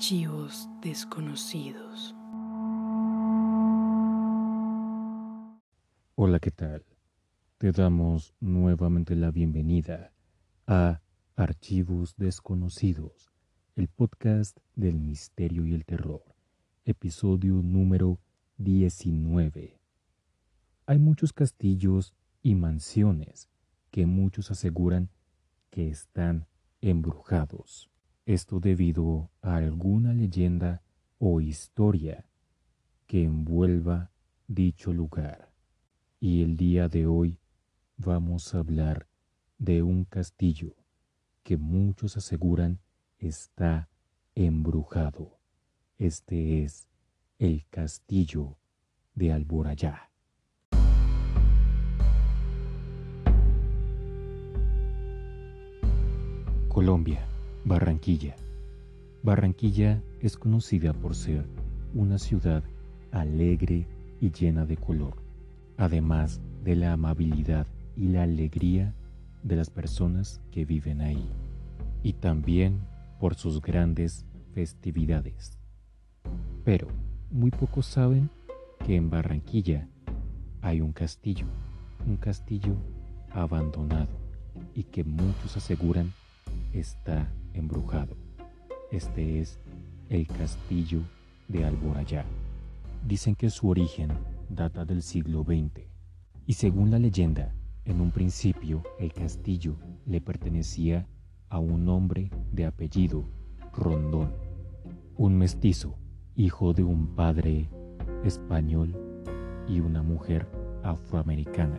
Archivos desconocidos. Hola, ¿qué tal? Te damos nuevamente la bienvenida a Archivos desconocidos, el podcast del misterio y el terror, episodio número 19. Hay muchos castillos y mansiones que muchos aseguran que están embrujados. Esto debido a alguna leyenda o historia que envuelva dicho lugar. Y el día de hoy vamos a hablar de un castillo que muchos aseguran está embrujado. Este es el castillo de Alborayá. Colombia, Barranquilla. Barranquilla es conocida por ser una ciudad alegre y llena de color, además de la amabilidad y la alegría de las personas que viven ahí, y también por sus grandes festividades. Pero muy pocos saben que en Barranquilla hay un castillo, un castillo abandonado y que muchos aseguran está embrujado. Este es el castillo de Alborayá. Dicen que su origen data del siglo XX y según la leyenda, en un principio el castillo le pertenecía a un hombre de apellido Rondón, un mestizo, hijo de un padre español y una mujer afroamericana.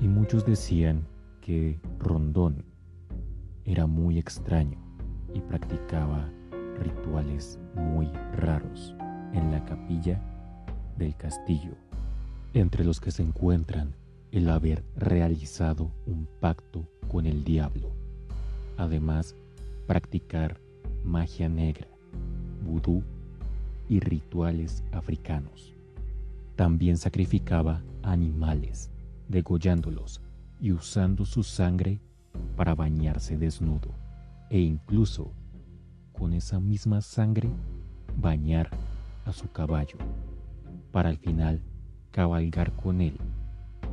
Y muchos decían que Rondón era muy extraño y practicaba rituales muy raros en la capilla del castillo, entre los que se encuentran el haber realizado un pacto con el diablo, además practicar magia negra, vudú y rituales africanos. También sacrificaba animales, degollándolos y usando su sangre para bañarse desnudo e incluso con esa misma sangre bañar a su caballo para al final cabalgar con él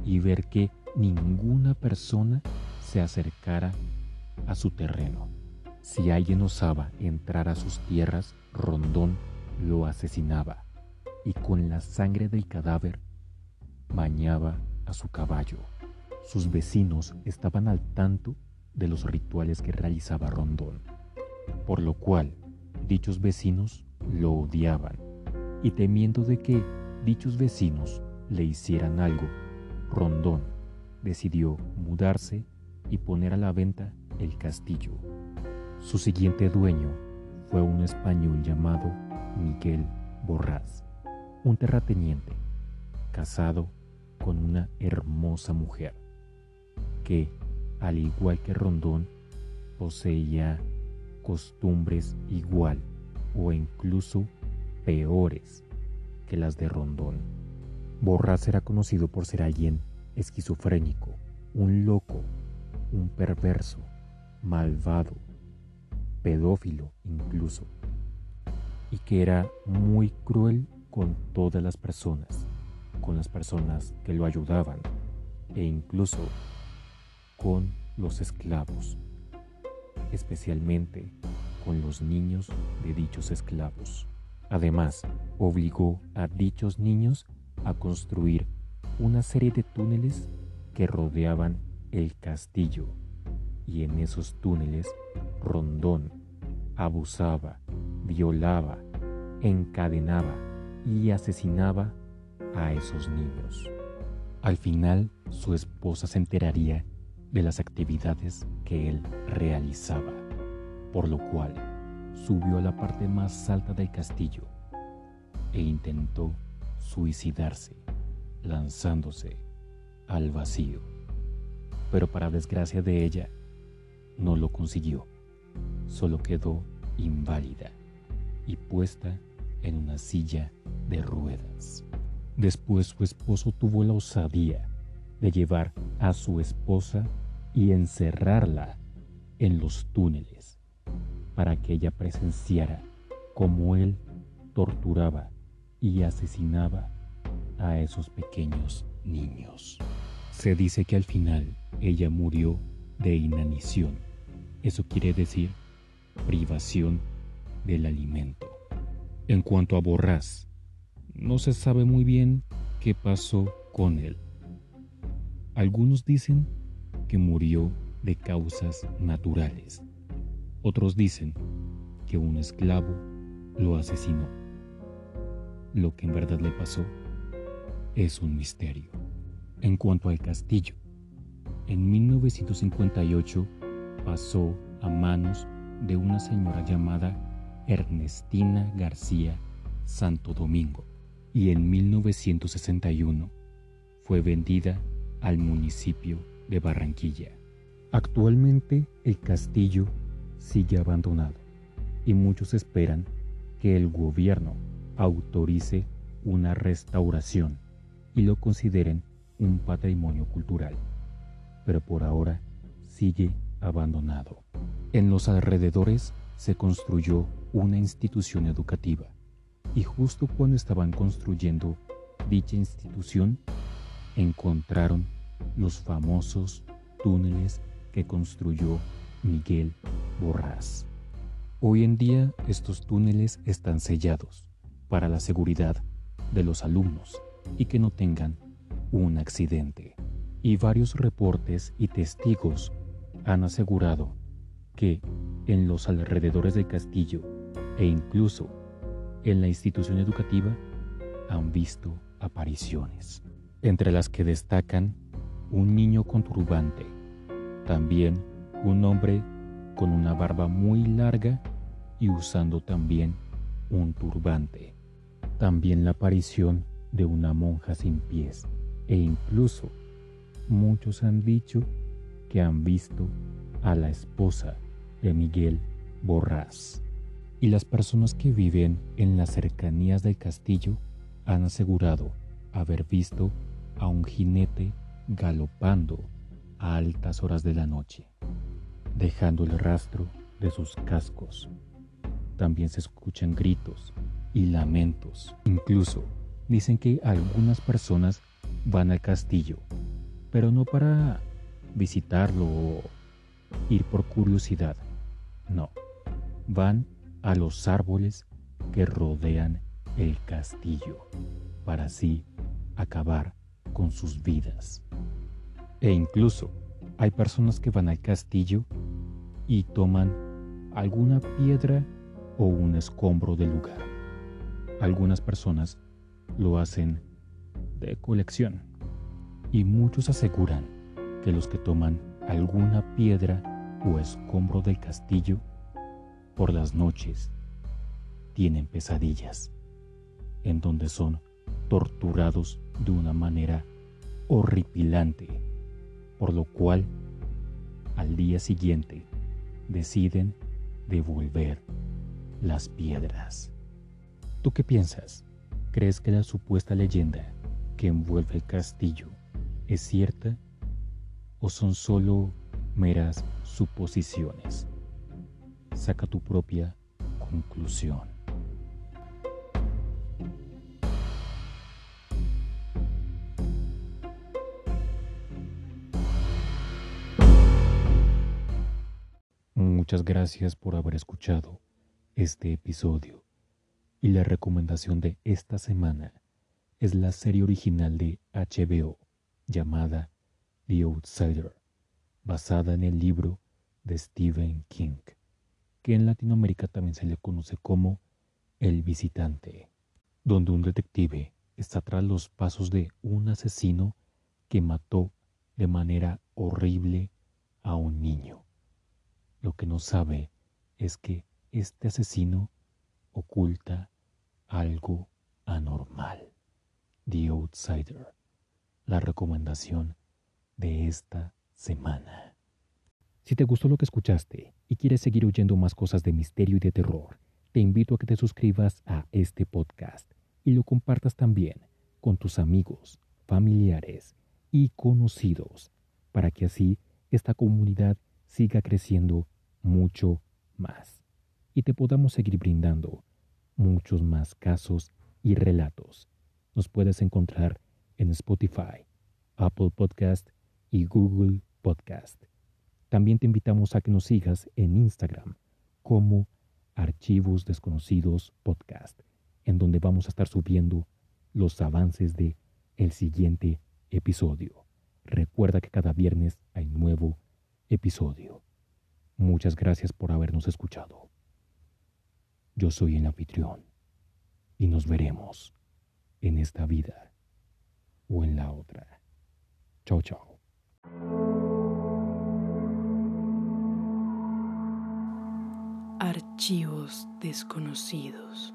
y ver que ninguna persona se acercara a su terreno. Si alguien osaba entrar a sus tierras, Rondón lo asesinaba y con la sangre del cadáver bañaba a su caballo. Sus vecinos estaban al tanto de los rituales que realizaba Rondón, por lo cual dichos vecinos lo odiaban y temiendo de que dichos vecinos le hicieran algo, Rondón decidió mudarse y poner a la venta el castillo. Su siguiente dueño fue un español llamado Miguel Borrás, un terrateniente, casado con una hermosa mujer que, al igual que Rondón, poseía costumbres igual o incluso peores que las de Rondón. Borras era conocido por ser alguien esquizofrénico, un loco, un perverso, malvado, pedófilo incluso, y que era muy cruel con todas las personas, con las personas que lo ayudaban e incluso con los esclavos, especialmente con los niños de dichos esclavos. Además, obligó a dichos niños a construir una serie de túneles que rodeaban el castillo y en esos túneles Rondón abusaba, violaba, encadenaba y asesinaba a esos niños. Al final, su esposa se enteraría de las actividades que él realizaba, por lo cual subió a la parte más alta del castillo e intentó suicidarse lanzándose al vacío. Pero para desgracia de ella, no lo consiguió. Solo quedó inválida y puesta en una silla de ruedas. Después su esposo tuvo la osadía de llevar a su esposa y encerrarla en los túneles para que ella presenciara cómo él torturaba y asesinaba a esos pequeños niños. Se dice que al final ella murió de inanición. Eso quiere decir privación del alimento. En cuanto a Borrás, no se sabe muy bien qué pasó con él. Algunos dicen que murió de causas naturales. Otros dicen que un esclavo lo asesinó. Lo que en verdad le pasó es un misterio. En cuanto al castillo, en 1958 pasó a manos de una señora llamada Ernestina García Santo Domingo y en 1961 fue vendida al municipio de Barranquilla. Actualmente el castillo sigue abandonado y muchos esperan que el gobierno autorice una restauración y lo consideren un patrimonio cultural, pero por ahora sigue abandonado. En los alrededores se construyó una institución educativa y justo cuando estaban construyendo dicha institución encontraron los famosos túneles que construyó Miguel Borrás. Hoy en día estos túneles están sellados para la seguridad de los alumnos y que no tengan un accidente. Y varios reportes y testigos han asegurado que en los alrededores del castillo e incluso en la institución educativa han visto apariciones, entre las que destacan un niño con turbante, también un hombre con una barba muy larga y usando también un turbante. También la aparición de una monja sin pies e incluso muchos han dicho que han visto a la esposa de Miguel Borrás. Y las personas que viven en las cercanías del castillo han asegurado haber visto a un jinete galopando a altas horas de la noche dejando el rastro de sus cascos. También se escuchan gritos y lamentos. Incluso dicen que algunas personas van al castillo, pero no para visitarlo o ir por curiosidad. No, van a los árboles que rodean el castillo para así acabar con sus vidas. E incluso hay personas que van al castillo y toman alguna piedra o un escombro del lugar. Algunas personas lo hacen de colección y muchos aseguran que los que toman alguna piedra o escombro del castillo por las noches tienen pesadillas en donde son torturados de una manera horripilante, por lo cual al día siguiente deciden devolver las piedras. ¿Tú qué piensas? ¿Crees que la supuesta leyenda que envuelve el castillo es cierta o son solo meras suposiciones? Saca tu propia conclusión. Muchas gracias por haber escuchado este episodio. Y la recomendación de esta semana es la serie original de HBO llamada The Outsider, basada en el libro de Stephen King, que en Latinoamérica también se le conoce como El Visitante, donde un detective está tras los pasos de un asesino que mató de manera horrible a un niño. Lo que no sabe es que este asesino oculta algo anormal. The Outsider, la recomendación de esta semana. Si te gustó lo que escuchaste y quieres seguir oyendo más cosas de misterio y de terror, te invito a que te suscribas a este podcast y lo compartas también con tus amigos, familiares y conocidos, para que así esta comunidad siga creciendo mucho más y te podamos seguir brindando muchos más casos y relatos. Nos puedes encontrar en Spotify, Apple Podcast y Google Podcast. También te invitamos a que nos sigas en Instagram como Archivos Desconocidos Podcast, en donde vamos a estar subiendo los avances de el siguiente episodio. Recuerda que cada viernes hay nuevo episodio. Muchas gracias por habernos escuchado. Yo soy el anfitrión y nos veremos en esta vida o en la otra. Chao, chao. Archivos desconocidos.